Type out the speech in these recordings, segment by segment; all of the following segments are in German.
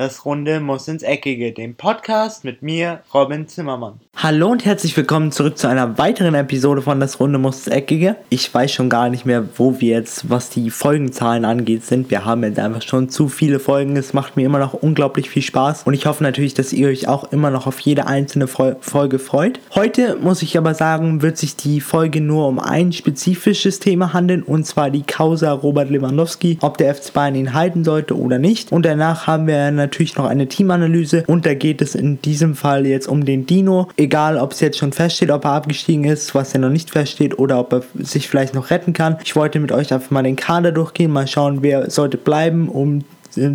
Das Runde muss ins Eckige, dem Podcast mit mir, Robin Zimmermann. Hallo und herzlich willkommen zurück zu einer weiteren Episode von Das Runde muss ins Eckige. Ich weiß schon gar nicht mehr, wo wir jetzt, was die Folgenzahlen angeht, sind. Wir haben jetzt einfach schon zu viele Folgen. Es macht mir immer noch unglaublich viel Spaß und ich hoffe natürlich, dass ihr euch auch immer noch auf jede einzelne Folge freut. Heute muss ich aber sagen, wird sich die Folge nur um ein spezifisches Thema handeln und zwar die Causa Robert Lewandowski, ob der FC Bayern ihn halten sollte oder nicht. Und danach haben wir natürlich natürlich noch eine Teamanalyse und da geht es in diesem Fall jetzt um den Dino. Egal, ob es jetzt schon feststeht, ob er abgestiegen ist, was ja noch nicht feststeht oder ob er sich vielleicht noch retten kann. Ich wollte mit euch einfach mal den Kader durchgehen, mal schauen, wer sollte bleiben, um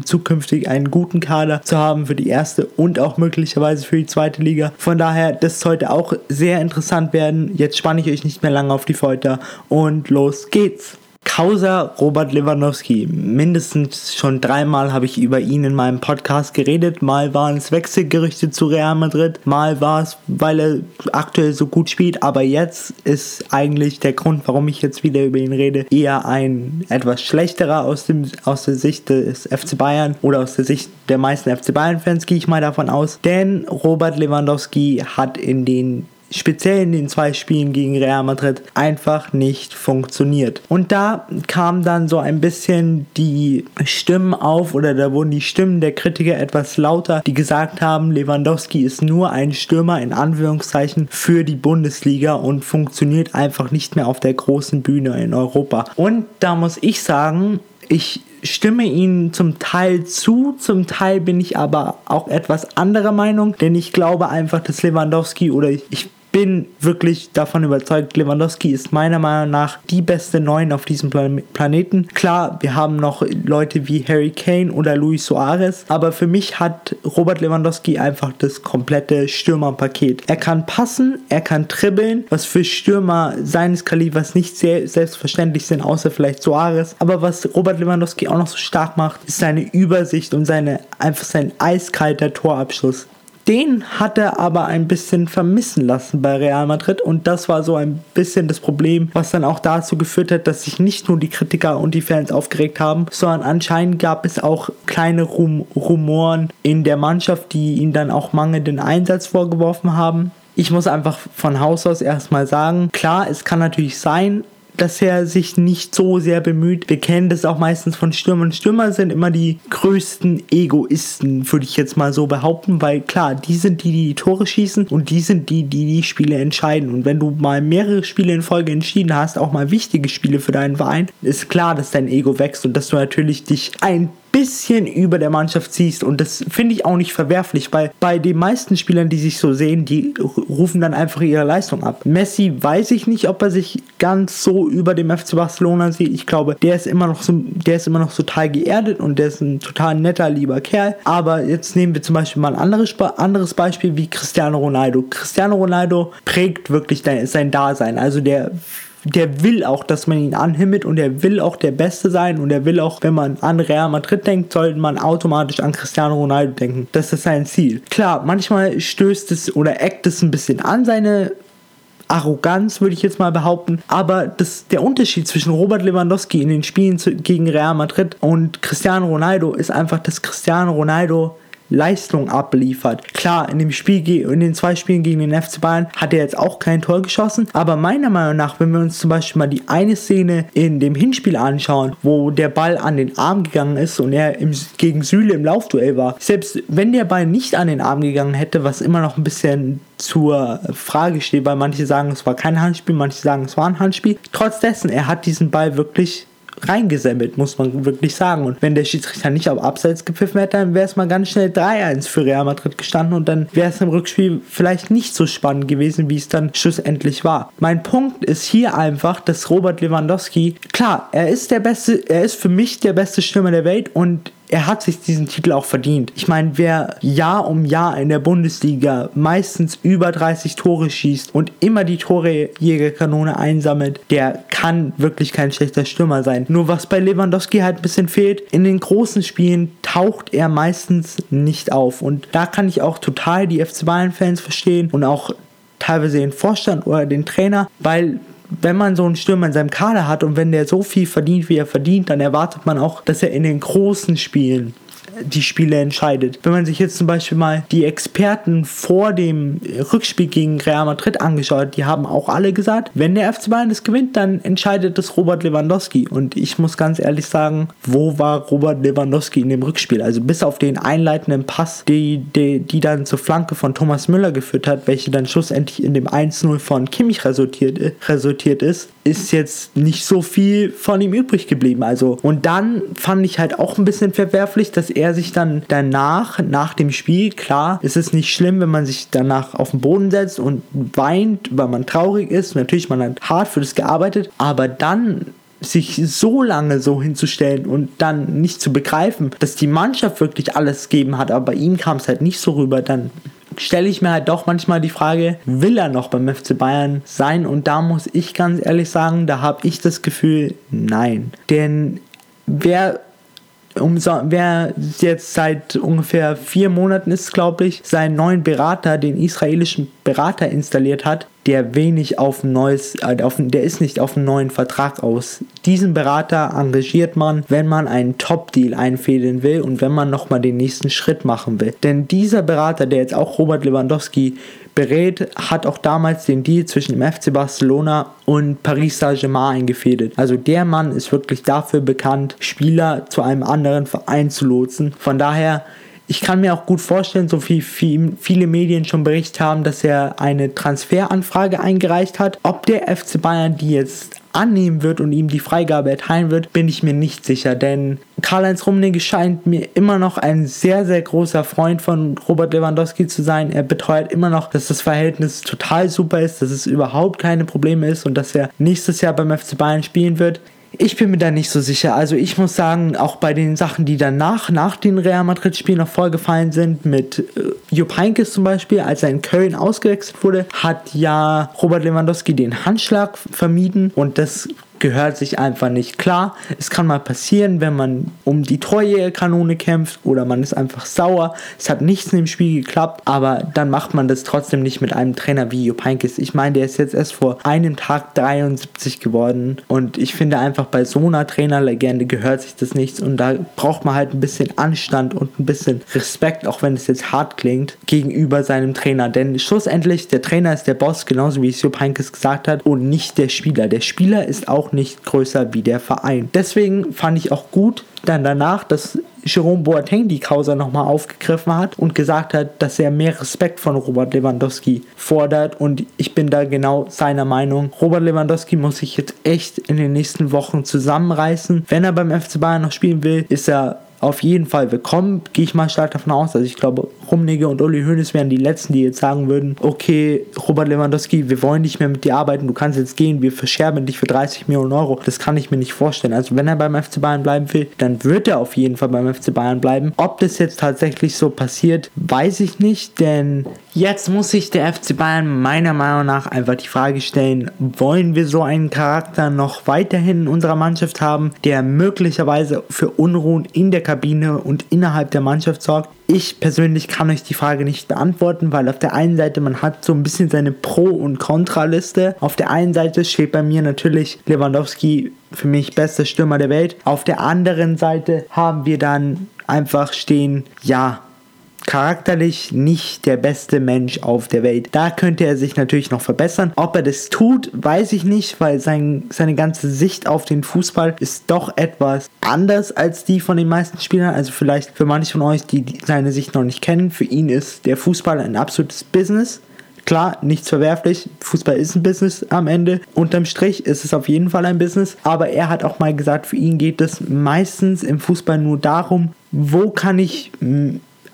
zukünftig einen guten Kader zu haben für die erste und auch möglicherweise für die zweite Liga. Von daher, das sollte auch sehr interessant werden. Jetzt spanne ich euch nicht mehr lange auf die Folter und los geht's. Causa Robert Lewandowski. Mindestens schon dreimal habe ich über ihn in meinem Podcast geredet. Mal waren es Wechselgerüchte zu Real Madrid, mal war es, weil er aktuell so gut spielt. Aber jetzt ist eigentlich der Grund, warum ich jetzt wieder über ihn rede, eher ein etwas schlechterer aus, dem, aus der Sicht des FC Bayern oder aus der Sicht der meisten FC Bayern-Fans, gehe ich mal davon aus. Denn Robert Lewandowski hat in den speziell in den zwei Spielen gegen Real Madrid einfach nicht funktioniert. Und da kam dann so ein bisschen die Stimmen auf oder da wurden die Stimmen der Kritiker etwas lauter, die gesagt haben, Lewandowski ist nur ein Stürmer in Anführungszeichen für die Bundesliga und funktioniert einfach nicht mehr auf der großen Bühne in Europa. Und da muss ich sagen, ich stimme Ihnen zum Teil zu, zum Teil bin ich aber auch etwas anderer Meinung, denn ich glaube einfach, dass Lewandowski oder ich bin wirklich davon überzeugt, Lewandowski ist meiner Meinung nach die beste Neun auf diesem Plan Planeten. Klar, wir haben noch Leute wie Harry Kane oder Luis Suarez, aber für mich hat Robert Lewandowski einfach das komplette Stürmerpaket. Er kann passen, er kann dribbeln, was für Stürmer seines Kalibers nicht sehr selbstverständlich sind, außer vielleicht Suarez. Aber was Robert Lewandowski auch noch so stark macht, ist seine Übersicht und seine einfach sein eiskalter Torabschluss. Den hat er aber ein bisschen vermissen lassen bei Real Madrid und das war so ein bisschen das Problem, was dann auch dazu geführt hat, dass sich nicht nur die Kritiker und die Fans aufgeregt haben, sondern anscheinend gab es auch kleine Rum Rumoren in der Mannschaft, die ihm dann auch mangelnden Einsatz vorgeworfen haben. Ich muss einfach von Haus aus erstmal sagen, klar, es kann natürlich sein, dass er sich nicht so sehr bemüht. Wir kennen das auch meistens von Stürmern. Stürmer sind immer die größten Egoisten, würde ich jetzt mal so behaupten, weil klar, die sind die, die die Tore schießen und die sind die, die die Spiele entscheiden. Und wenn du mal mehrere Spiele in Folge entschieden hast, auch mal wichtige Spiele für deinen Verein, ist klar, dass dein Ego wächst und dass du natürlich dich ein bisschen über der Mannschaft ziehst. Und das finde ich auch nicht verwerflich, weil bei den meisten Spielern, die sich so sehen, die rufen dann einfach ihre Leistung ab. Messi weiß ich nicht, ob er sich ganz so über dem FC Barcelona sieht. Ich glaube, der ist immer noch so, der ist immer noch total geerdet und der ist ein total netter, lieber Kerl. Aber jetzt nehmen wir zum Beispiel mal ein anderes, anderes Beispiel wie Cristiano Ronaldo. Cristiano Ronaldo prägt wirklich sein Dasein. Also der der will auch, dass man ihn anhimmelt und er will auch der Beste sein und er will auch, wenn man an Real Madrid denkt, sollte man automatisch an Cristiano Ronaldo denken. Das ist sein Ziel. Klar, manchmal stößt es oder eckt es ein bisschen an seine Arroganz, würde ich jetzt mal behaupten. Aber das, der Unterschied zwischen Robert Lewandowski in den Spielen zu, gegen Real Madrid und Cristiano Ronaldo ist einfach, dass Cristiano Ronaldo Leistung abliefert. Klar, in dem Spiel, in den zwei Spielen gegen den FC Bayern hat er jetzt auch kein Tor geschossen, aber meiner Meinung nach, wenn wir uns zum Beispiel mal die eine Szene in dem Hinspiel anschauen, wo der Ball an den Arm gegangen ist und er im, gegen Süle im Laufduell war, selbst wenn der Ball nicht an den Arm gegangen hätte, was immer noch ein bisschen zur Frage steht, weil manche sagen, es war kein Handspiel, manche sagen, es war ein Handspiel. Trotz dessen, er hat diesen Ball wirklich reingesammelt, muss man wirklich sagen. Und wenn der Schiedsrichter nicht auf Abseits gepfiffen hätte, dann wäre es mal ganz schnell 3-1 für Real Madrid gestanden und dann wäre es im Rückspiel vielleicht nicht so spannend gewesen, wie es dann schlussendlich war. Mein Punkt ist hier einfach, dass Robert Lewandowski, klar, er ist der beste, er ist für mich der beste Stürmer der Welt und er hat sich diesen Titel auch verdient. Ich meine, wer Jahr um Jahr in der Bundesliga meistens über 30 Tore schießt und immer die Torejägerkanone einsammelt, der kann wirklich kein schlechter Stürmer sein. Nur was bei Lewandowski halt ein bisschen fehlt, in den großen Spielen taucht er meistens nicht auf. Und da kann ich auch total die FC Bayern-Fans verstehen und auch teilweise den Vorstand oder den Trainer, weil wenn man so einen Stürmer in seinem Kader hat und wenn der so viel verdient, wie er verdient, dann erwartet man auch, dass er in den großen Spielen die Spiele entscheidet. Wenn man sich jetzt zum Beispiel mal die Experten vor dem Rückspiel gegen Real Madrid angeschaut die haben auch alle gesagt, wenn der FC Bayern das gewinnt, dann entscheidet das Robert Lewandowski. Und ich muss ganz ehrlich sagen, wo war Robert Lewandowski in dem Rückspiel? Also bis auf den einleitenden Pass, die, die, die dann zur Flanke von Thomas Müller geführt hat, welche dann schlussendlich in dem 1-0 von Kimmich resultiert, resultiert ist, ist jetzt nicht so viel von ihm übrig geblieben. Also, und dann fand ich halt auch ein bisschen verwerflich, dass er sich dann danach, nach dem Spiel, klar, ist es nicht schlimm, wenn man sich danach auf den Boden setzt und weint, weil man traurig ist. Natürlich, man hat hart für das gearbeitet, aber dann sich so lange so hinzustellen und dann nicht zu begreifen, dass die Mannschaft wirklich alles gegeben hat, aber bei ihm kam es halt nicht so rüber, dann stelle ich mir halt doch manchmal die Frage, will er noch beim FC Bayern sein? Und da muss ich ganz ehrlich sagen, da habe ich das Gefühl, nein. Denn wer wer jetzt seit ungefähr vier Monaten ist, glaube ich, seinen neuen Berater, den israelischen Berater installiert hat, der wenig auf ein neues, äh, auf, der ist nicht auf einen neuen Vertrag aus. Diesen Berater engagiert man, wenn man einen Top-Deal einfädeln will und wenn man nochmal den nächsten Schritt machen will. Denn dieser Berater, der jetzt auch Robert Lewandowski berät, hat auch damals den Deal zwischen dem FC Barcelona und Paris Saint-Germain eingefädelt. Also der Mann ist wirklich dafür bekannt, Spieler zu einem anderen Verein zu lotsen. Von daher ich kann mir auch gut vorstellen, so wie viele Medien schon berichtet haben, dass er eine Transferanfrage eingereicht hat. Ob der FC Bayern die jetzt annehmen wird und ihm die Freigabe erteilen wird, bin ich mir nicht sicher, denn Karl-Heinz Rummenigge scheint mir immer noch ein sehr, sehr großer Freund von Robert Lewandowski zu sein. Er beteuert immer noch, dass das Verhältnis total super ist, dass es überhaupt keine Probleme ist und dass er nächstes Jahr beim FC Bayern spielen wird. Ich bin mir da nicht so sicher. Also ich muss sagen, auch bei den Sachen, die danach, nach den Real Madrid-Spielen noch vorgefallen sind, mit äh, Jupp Heynckes zum Beispiel, als er in Köln ausgewechselt wurde, hat ja Robert Lewandowski den Handschlag vermieden und das gehört sich einfach nicht. Klar, es kann mal passieren, wenn man um die treue Kanone kämpft oder man ist einfach sauer. Es hat nichts in dem Spiel geklappt, aber dann macht man das trotzdem nicht mit einem Trainer wie Jupp Heynckes. Ich meine, der ist jetzt erst vor einem Tag 73 geworden und ich finde einfach bei so einer Trainerlegende gehört sich das nichts und da braucht man halt ein bisschen Anstand und ein bisschen Respekt, auch wenn es jetzt hart klingt, gegenüber seinem Trainer. Denn schlussendlich, der Trainer ist der Boss, genauso wie es Jupp Heynckes gesagt hat und nicht der Spieler. Der Spieler ist auch nicht größer wie der Verein. Deswegen fand ich auch gut dann danach, dass Jerome Boateng die Causa nochmal aufgegriffen hat und gesagt hat, dass er mehr Respekt von Robert Lewandowski fordert und ich bin da genau seiner Meinung. Robert Lewandowski muss sich jetzt echt in den nächsten Wochen zusammenreißen. Wenn er beim FC Bayern noch spielen will, ist er auf jeden Fall willkommen, gehe ich mal stark davon aus. Also ich glaube, Rumnigge und Uli Hoeneß wären die Letzten, die jetzt sagen würden, okay, Robert Lewandowski, wir wollen nicht mehr mit dir arbeiten, du kannst jetzt gehen, wir verscherben dich für 30 Millionen Euro. Das kann ich mir nicht vorstellen. Also wenn er beim FC Bayern bleiben will, dann wird er auf jeden Fall beim FC Bayern bleiben. Ob das jetzt tatsächlich so passiert, weiß ich nicht, denn jetzt muss sich der FC Bayern meiner Meinung nach einfach die Frage stellen, wollen wir so einen Charakter noch weiterhin in unserer Mannschaft haben, der möglicherweise für Unruhen in der Kabine und innerhalb der Mannschaft sorgt? Ich persönlich kann euch die Frage nicht beantworten, weil auf der einen Seite man hat so ein bisschen seine Pro- und Kontraliste. Auf der einen Seite steht bei mir natürlich Lewandowski für mich bester Stürmer der Welt. Auf der anderen Seite haben wir dann einfach stehen, ja, charakterlich nicht der beste Mensch auf der Welt. Da könnte er sich natürlich noch verbessern. Ob er das tut, weiß ich nicht, weil sein, seine ganze Sicht auf den Fußball ist doch etwas anders als die von den meisten Spielern. Also vielleicht für manche von euch, die seine Sicht noch nicht kennen, für ihn ist der Fußball ein absolutes Business. Klar, nichts verwerflich. Fußball ist ein Business am Ende. Unterm Strich ist es auf jeden Fall ein Business. Aber er hat auch mal gesagt, für ihn geht es meistens im Fußball nur darum, wo kann ich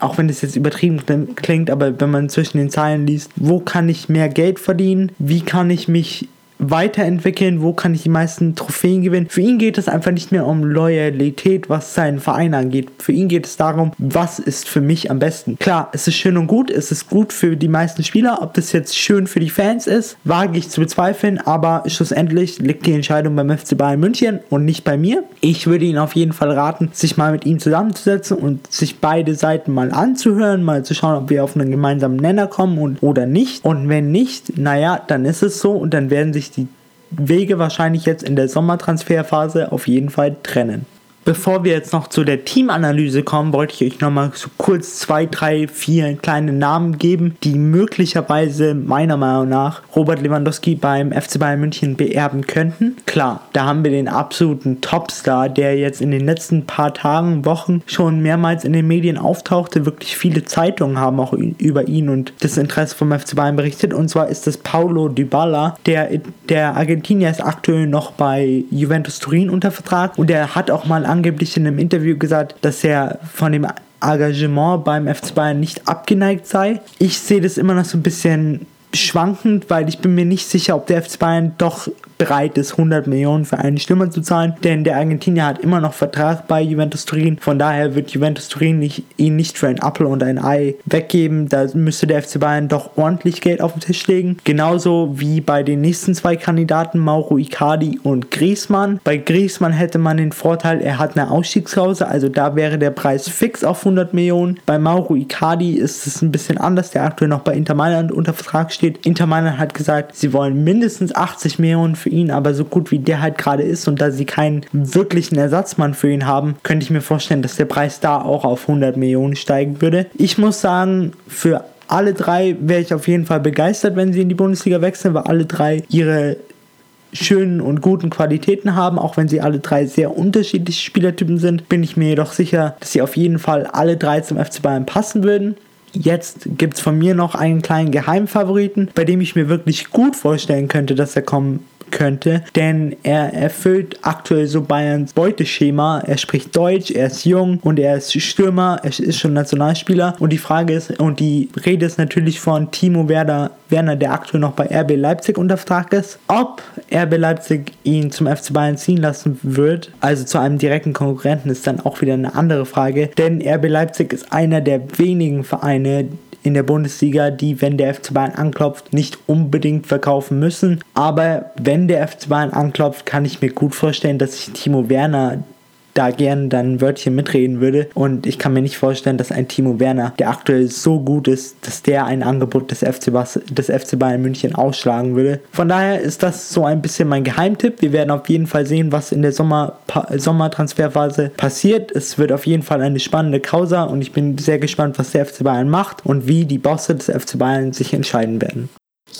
auch wenn das jetzt übertrieben klingt, aber wenn man zwischen den Zeilen liest, wo kann ich mehr Geld verdienen, wie kann ich mich weiterentwickeln, wo kann ich die meisten Trophäen gewinnen. Für ihn geht es einfach nicht mehr um Loyalität, was seinen Verein angeht. Für ihn geht es darum, was ist für mich am besten. Klar, es ist schön und gut, es ist gut für die meisten Spieler. Ob das jetzt schön für die Fans ist, wage ich zu bezweifeln, aber schlussendlich liegt die Entscheidung beim FC Bayern München und nicht bei mir. Ich würde ihn auf jeden Fall raten, sich mal mit ihm zusammenzusetzen und sich beide Seiten mal anzuhören, mal zu schauen, ob wir auf einen gemeinsamen Nenner kommen und, oder nicht. Und wenn nicht, naja, dann ist es so und dann werden sich die Wege wahrscheinlich jetzt in der Sommertransferphase auf jeden Fall trennen. Bevor wir jetzt noch zu der Teamanalyse kommen, wollte ich euch nochmal so kurz zwei, drei, vier kleine Namen geben, die möglicherweise meiner Meinung nach Robert Lewandowski beim FC Bayern München beerben könnten. Klar, da haben wir den absoluten Topstar, der jetzt in den letzten paar Tagen, Wochen schon mehrmals in den Medien auftauchte. Wirklich viele Zeitungen haben auch über ihn und das Interesse vom FC Bayern berichtet. Und zwar ist das Paulo Dybala, der, der Argentinier ist aktuell noch bei Juventus Turin unter Vertrag und der hat auch mal angeblich in einem Interview gesagt, dass er von dem Engagement beim FC Bayern nicht abgeneigt sei. Ich sehe das immer noch so ein bisschen schwankend, weil ich bin mir nicht sicher, ob der FC Bayern doch bereit ist, 100 Millionen für einen Stürmer zu zahlen, denn der Argentinier hat immer noch Vertrag bei Juventus Turin. Von daher wird Juventus Turin nicht, ihn nicht für ein Apfel und ein Ei weggeben. Da müsste der FC Bayern doch ordentlich Geld auf den Tisch legen. Genauso wie bei den nächsten zwei Kandidaten, Mauro Icardi und Griezmann. Bei Griezmann hätte man den Vorteil, er hat eine Ausstiegsklausel, also da wäre der Preis fix auf 100 Millionen. Bei Mauro Icardi ist es ein bisschen anders, der aktuell noch bei Inter Mailand unter Vertrag steht. Inter Mailand hat gesagt, sie wollen mindestens 80 Millionen für ihn, aber so gut wie der halt gerade ist und da sie keinen wirklichen Ersatzmann für ihn haben, könnte ich mir vorstellen, dass der Preis da auch auf 100 Millionen steigen würde. Ich muss sagen, für alle drei wäre ich auf jeden Fall begeistert, wenn sie in die Bundesliga wechseln, weil alle drei ihre schönen und guten Qualitäten haben, auch wenn sie alle drei sehr unterschiedliche Spielertypen sind, bin ich mir jedoch sicher, dass sie auf jeden Fall alle drei zum FC Bayern passen würden. Jetzt gibt es von mir noch einen kleinen Geheimfavoriten, bei dem ich mir wirklich gut vorstellen könnte, dass er kommen könnte, denn er erfüllt aktuell so Bayerns Beuteschema. Er spricht Deutsch, er ist jung und er ist Stürmer, er ist schon Nationalspieler und die Frage ist und die Rede ist natürlich von Timo Werder, Werner, der aktuell noch bei RB Leipzig unter Vertrag ist. Ob RB Leipzig ihn zum FC Bayern ziehen lassen wird, also zu einem direkten Konkurrenten, ist dann auch wieder eine andere Frage, denn RB Leipzig ist einer der wenigen Vereine, in der Bundesliga, die, wenn der FC Bayern anklopft, nicht unbedingt verkaufen müssen. Aber wenn der FC Bayern anklopft, kann ich mir gut vorstellen, dass sich Timo Werner da gern dann Wörtchen mitreden würde. Und ich kann mir nicht vorstellen, dass ein Timo Werner, der aktuell so gut ist, dass der ein Angebot des FC, des FC Bayern München ausschlagen würde. Von daher ist das so ein bisschen mein Geheimtipp. Wir werden auf jeden Fall sehen, was in der Sommer Sommertransferphase passiert. Es wird auf jeden Fall eine spannende Causa und ich bin sehr gespannt, was der FC Bayern macht und wie die Bosse des FC Bayern sich entscheiden werden.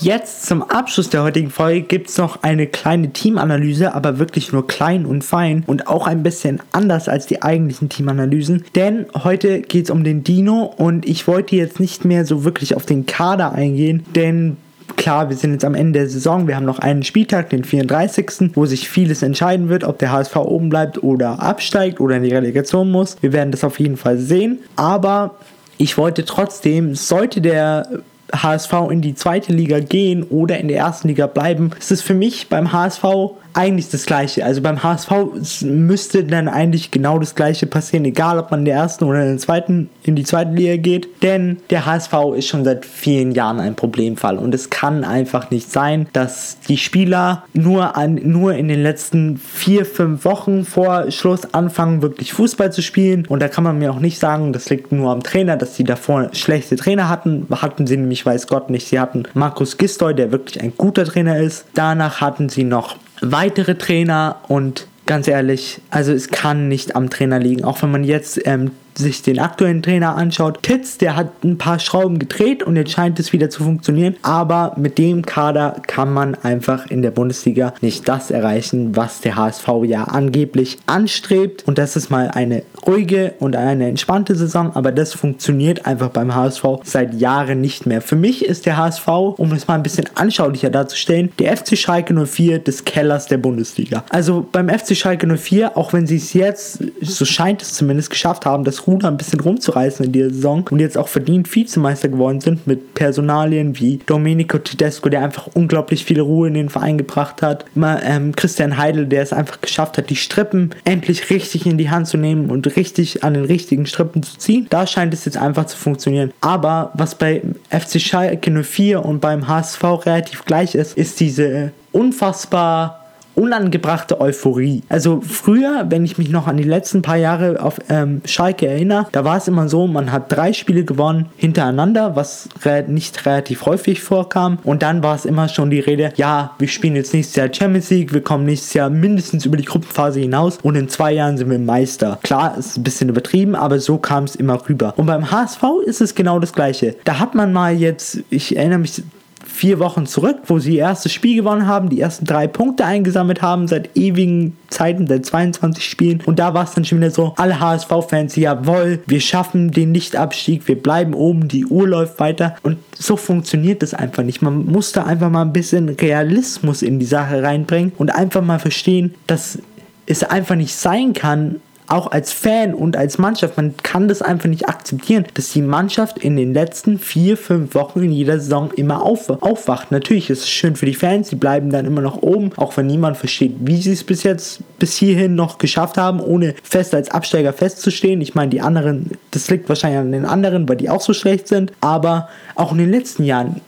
Jetzt zum Abschluss der heutigen Folge gibt es noch eine kleine Teamanalyse, aber wirklich nur klein und fein und auch ein bisschen anders als die eigentlichen Teamanalysen. Denn heute geht es um den Dino und ich wollte jetzt nicht mehr so wirklich auf den Kader eingehen, denn klar, wir sind jetzt am Ende der Saison, wir haben noch einen Spieltag, den 34., wo sich vieles entscheiden wird, ob der HSV oben bleibt oder absteigt oder in die Relegation muss. Wir werden das auf jeden Fall sehen, aber ich wollte trotzdem, sollte der HSV in die zweite Liga gehen oder in der ersten Liga bleiben, ist es für mich beim HSV eigentlich das Gleiche. Also beim HSV müsste dann eigentlich genau das Gleiche passieren, egal ob man in der ersten oder in der zweiten, in die zweite Liga geht. Denn der HSV ist schon seit vielen Jahren ein Problemfall und es kann einfach nicht sein, dass die Spieler nur, an, nur in den letzten vier, fünf Wochen vor Schluss anfangen, wirklich Fußball zu spielen. Und da kann man mir auch nicht sagen, das liegt nur am Trainer, dass sie davor schlechte Trainer hatten. Hatten sie nämlich, weiß Gott nicht. Sie hatten Markus Gistoy, der wirklich ein guter Trainer ist. Danach hatten sie noch weitere Trainer und ganz ehrlich, also es kann nicht am Trainer liegen. Auch wenn man jetzt ähm, sich den aktuellen Trainer anschaut, Titz, der hat ein paar Schrauben gedreht und jetzt scheint es wieder zu funktionieren. Aber mit dem Kader kann man einfach in der Bundesliga nicht das erreichen, was der HSV ja angeblich anstrebt. Und das ist mal eine ruhige und eine entspannte Saison, aber das funktioniert einfach beim HSV seit Jahren nicht mehr. Für mich ist der HSV, um es mal ein bisschen anschaulicher darzustellen, der FC Schalke 04 des Kellers der Bundesliga. Also beim FC Schalke 04, auch wenn sie es jetzt, so scheint es zumindest, geschafft haben, das Ruder ein bisschen rumzureißen in dieser Saison und jetzt auch verdient Vizemeister geworden sind mit Personalien wie Domenico Tedesco, der einfach unglaublich viel Ruhe in den Verein gebracht hat. Immer, ähm, Christian Heidel, der es einfach geschafft hat, die Strippen endlich richtig in die Hand zu nehmen und richtig an den richtigen Strippen zu ziehen. Da scheint es jetzt einfach zu funktionieren. Aber was bei FC Schalke 04 und beim HSV relativ gleich ist, ist diese unfassbar unangebrachte Euphorie. Also früher, wenn ich mich noch an die letzten paar Jahre auf ähm, Schalke erinnere, da war es immer so, man hat drei Spiele gewonnen hintereinander, was re nicht relativ häufig vorkam. Und dann war es immer schon die Rede, ja, wir spielen jetzt nächstes Jahr Champions League, wir kommen nächstes Jahr mindestens über die Gruppenphase hinaus und in zwei Jahren sind wir Meister. Klar, ist ein bisschen übertrieben, aber so kam es immer rüber. Und beim HSV ist es genau das gleiche. Da hat man mal jetzt, ich erinnere mich vier Wochen zurück, wo sie ihr erstes Spiel gewonnen haben, die ersten drei Punkte eingesammelt haben seit ewigen Zeiten, seit 22 Spielen. Und da war es dann schon wieder so, alle HSV-Fans, jawohl, wir schaffen den Nichtabstieg, wir bleiben oben, die Uhr läuft weiter. Und so funktioniert das einfach nicht. Man muss da einfach mal ein bisschen Realismus in die Sache reinbringen und einfach mal verstehen, dass es einfach nicht sein kann, auch als Fan und als Mannschaft, man kann das einfach nicht akzeptieren, dass die Mannschaft in den letzten vier, fünf Wochen in jeder Saison immer auf, aufwacht. Natürlich ist es schön für die Fans, die bleiben dann immer noch oben, auch wenn niemand versteht, wie sie es bis jetzt, bis hierhin noch geschafft haben, ohne fest als Absteiger festzustehen. Ich meine, die anderen, das liegt wahrscheinlich an den anderen, weil die auch so schlecht sind, aber auch in den letzten Jahren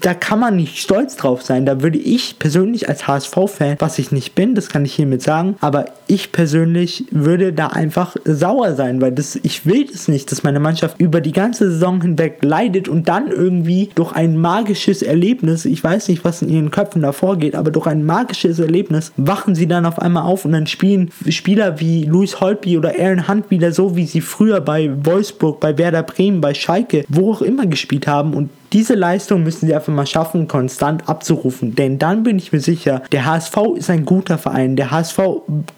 da kann man nicht stolz drauf sein. Da würde ich persönlich als HSV-Fan, was ich nicht bin, das kann ich hiermit sagen, aber ich persönlich würde da einfach sauer sein, weil das, ich will das nicht, dass meine Mannschaft über die ganze Saison hinweg leidet und dann irgendwie durch ein magisches Erlebnis, ich weiß nicht, was in ihren Köpfen da vorgeht, aber durch ein magisches Erlebnis wachen sie dann auf einmal auf und dann spielen Spieler wie Luis Holtby oder Aaron Hunt wieder so, wie sie früher bei Wolfsburg, bei Werder Bremen, bei Schalke, wo auch immer gespielt haben und diese Leistung müssen sie einfach mal schaffen, konstant abzurufen. Denn dann bin ich mir sicher, der HSV ist ein guter Verein. Der HSV,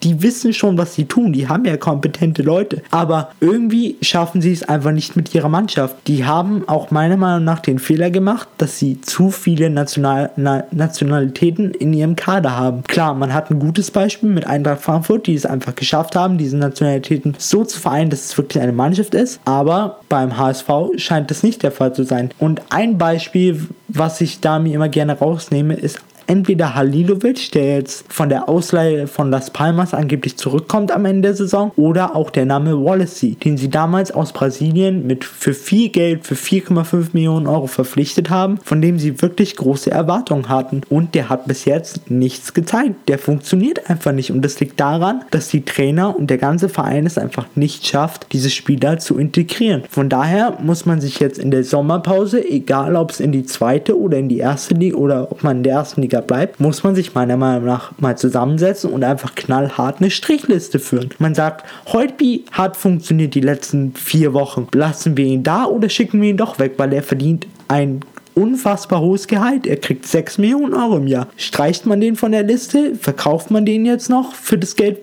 die wissen schon, was sie tun. Die haben ja kompetente Leute. Aber irgendwie schaffen sie es einfach nicht mit ihrer Mannschaft. Die haben auch meiner Meinung nach den Fehler gemacht, dass sie zu viele National Na Nationalitäten in ihrem Kader haben. Klar, man hat ein gutes Beispiel mit Eintracht Frankfurt, die es einfach geschafft haben, diese Nationalitäten so zu vereinen, dass es wirklich eine Mannschaft ist. Aber beim HSV scheint das nicht der Fall zu sein. Und ein ein Beispiel, was ich da mir immer gerne rausnehme, ist entweder Halilovic, der jetzt von der Ausleihe von Las Palmas angeblich zurückkommt am Ende der Saison, oder auch der Name Wallacey, den sie damals aus Brasilien mit für viel Geld, für 4,5 Millionen Euro verpflichtet haben, von dem sie wirklich große Erwartungen hatten. Und der hat bis jetzt nichts gezeigt. Der funktioniert einfach nicht. Und das liegt daran, dass die Trainer und der ganze Verein es einfach nicht schafft, diese Spieler zu integrieren. Von daher muss man sich jetzt in der Sommerpause, egal ob es in die zweite oder in die erste Liga oder ob man in der ersten Liga Bundesliga bleibt, muss man sich meiner Meinung nach mal zusammensetzen und einfach knallhart eine Strichliste führen. Man sagt, Holtby hat funktioniert die letzten vier Wochen. Lassen wir ihn da oder schicken wir ihn doch weg, weil er verdient ein unfassbar hohes Gehalt. Er kriegt 6 Millionen Euro im Jahr. Streicht man den von der Liste? Verkauft man den jetzt noch für das Geld,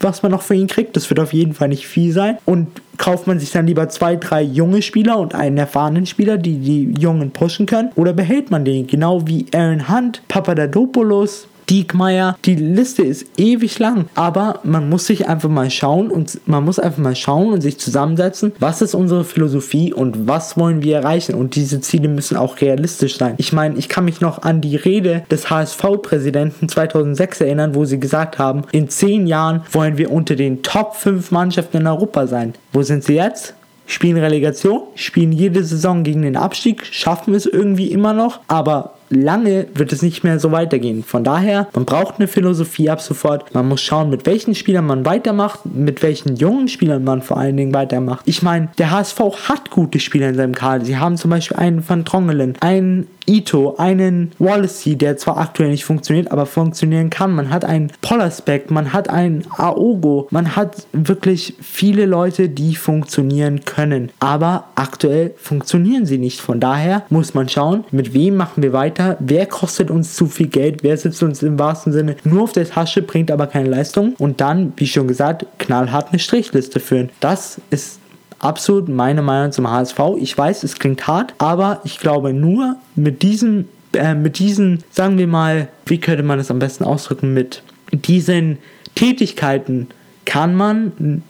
was man noch für ihn kriegt? Das wird auf jeden Fall nicht viel sein. Und kauft man sich dann lieber zwei, drei junge Spieler und einen erfahrenen Spieler, die die Jungen pushen können? Oder behält man den? Genau wie Aaron Hunt, Papadopoulos, Diekmeyer. Die Liste ist ewig lang, aber man muss sich einfach mal schauen und man muss einfach mal schauen und sich zusammensetzen, was ist unsere Philosophie und was wollen wir erreichen und diese Ziele müssen auch realistisch sein. Ich meine, ich kann mich noch an die Rede des HSV-Präsidenten 2006 erinnern, wo sie gesagt haben, in zehn Jahren wollen wir unter den Top 5 Mannschaften in Europa sein. Wo sind sie jetzt? spielen Relegation, spielen jede Saison gegen den Abstieg, schaffen es irgendwie immer noch, aber lange wird es nicht mehr so weitergehen. Von daher, man braucht eine Philosophie ab sofort. Man muss schauen, mit welchen Spielern man weitermacht, mit welchen jungen Spielern man vor allen Dingen weitermacht. Ich meine, der HSV hat gute Spieler in seinem Kader. Sie haben zum Beispiel einen Van Drongelen, einen Ito, einen Wallacey, der zwar aktuell nicht funktioniert, aber funktionieren kann. Man hat einen Pollersbeck, man hat einen Aogo, man hat wirklich viele Leute, die funktionieren können. Aber aktuell funktionieren sie nicht. Von daher muss man schauen, mit wem machen wir weiter, wer kostet uns zu viel Geld, wer sitzt uns im wahrsten Sinne nur auf der Tasche, bringt aber keine Leistung. Und dann, wie schon gesagt, knallhart eine Strichliste führen. Das ist absolut meine Meinung zum HSV. Ich weiß, es klingt hart, aber ich glaube nur mit diesem, äh, mit diesen, sagen wir mal, wie könnte man es am besten ausdrücken, mit diesen Tätigkeiten kann man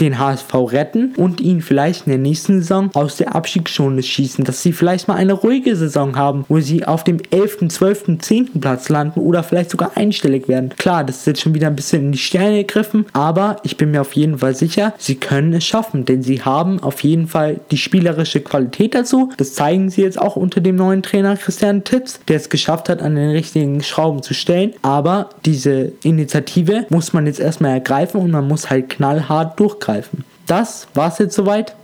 den HSV retten und ihn vielleicht in der nächsten Saison aus der Abstiegszone schießen, dass sie vielleicht mal eine ruhige Saison haben, wo sie auf dem 11., 12., 10. Platz landen oder vielleicht sogar einstellig werden. Klar, das ist jetzt schon wieder ein bisschen in die Sterne gegriffen, aber ich bin mir auf jeden Fall sicher, sie können es schaffen, denn sie haben auf jeden Fall die spielerische Qualität dazu. Das zeigen sie jetzt auch unter dem neuen Trainer Christian Titz, der es geschafft hat, an den richtigen Schrauben zu stellen. Aber diese Initiative muss man jetzt erstmal ergreifen und man muss halt knallhart durchgreifen. Das war's jetzt soweit.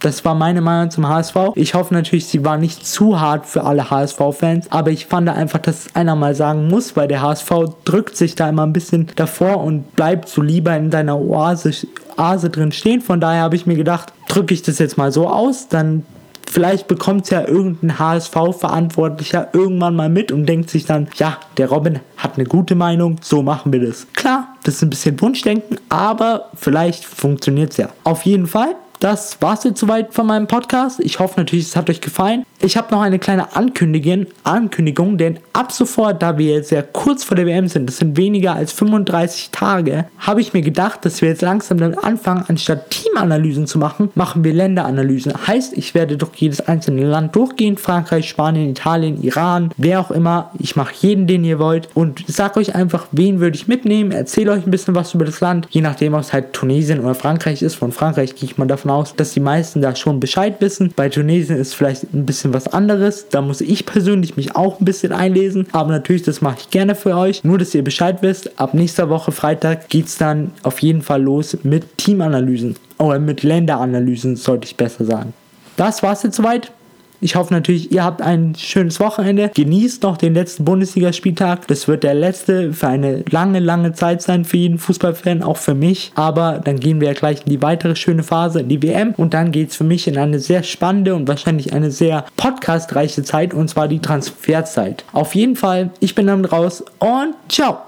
Das war meine Meinung zum HSV. Ich hoffe natürlich, sie war nicht zu hart für alle HSV-Fans, aber ich fand einfach, dass einer mal sagen muss, weil der HSV drückt sich da immer ein bisschen davor und bleibt so lieber in seiner Oase, Oase drin stehen. Von daher habe ich mir gedacht, drücke ich das jetzt mal so aus, dann vielleicht bekommt es ja irgendein HSV-Verantwortlicher irgendwann mal mit und denkt sich dann, ja, der Robin hat eine gute Meinung, so machen wir das. Klar, das ist ein bisschen Wunschdenken, aber vielleicht funktioniert es ja. Auf jeden Fall das war's jetzt soweit von meinem Podcast. Ich hoffe natürlich, es hat euch gefallen. Ich habe noch eine kleine Ankündigung, Ankündigung, denn ab sofort, da wir jetzt sehr kurz vor der WM sind, das sind weniger als 35 Tage, habe ich mir gedacht, dass wir jetzt langsam damit anfangen, anstatt Teamanalysen zu machen, machen wir Länderanalysen. Heißt, ich werde durch jedes einzelne Land durchgehen, Frankreich, Spanien, Italien, Iran, wer auch immer. Ich mache jeden, den ihr wollt und sag euch einfach, wen würde ich mitnehmen, erzähle euch ein bisschen was über das Land, je nachdem, ob es halt Tunesien oder Frankreich ist. Von Frankreich gehe ich mal davon aus, dass die meisten da schon Bescheid wissen. Bei Tunesien ist vielleicht ein bisschen was anderes. Da muss ich persönlich mich auch ein bisschen einlesen. Aber natürlich, das mache ich gerne für euch. Nur, dass ihr Bescheid wisst. Ab nächster Woche Freitag geht es dann auf jeden Fall los mit Teamanalysen. Oder mit Länderanalysen, sollte ich besser sagen. Das war's jetzt soweit. Ich hoffe natürlich, ihr habt ein schönes Wochenende. Genießt noch den letzten Bundesligaspieltag. Das wird der letzte für eine lange, lange Zeit sein für jeden Fußballfan, auch für mich. Aber dann gehen wir ja gleich in die weitere schöne Phase, in die WM. Und dann geht es für mich in eine sehr spannende und wahrscheinlich eine sehr podcastreiche Zeit, und zwar die Transferzeit. Auf jeden Fall, ich bin damit raus und ciao.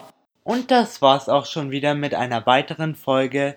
Und das war's auch schon wieder mit einer weiteren Folge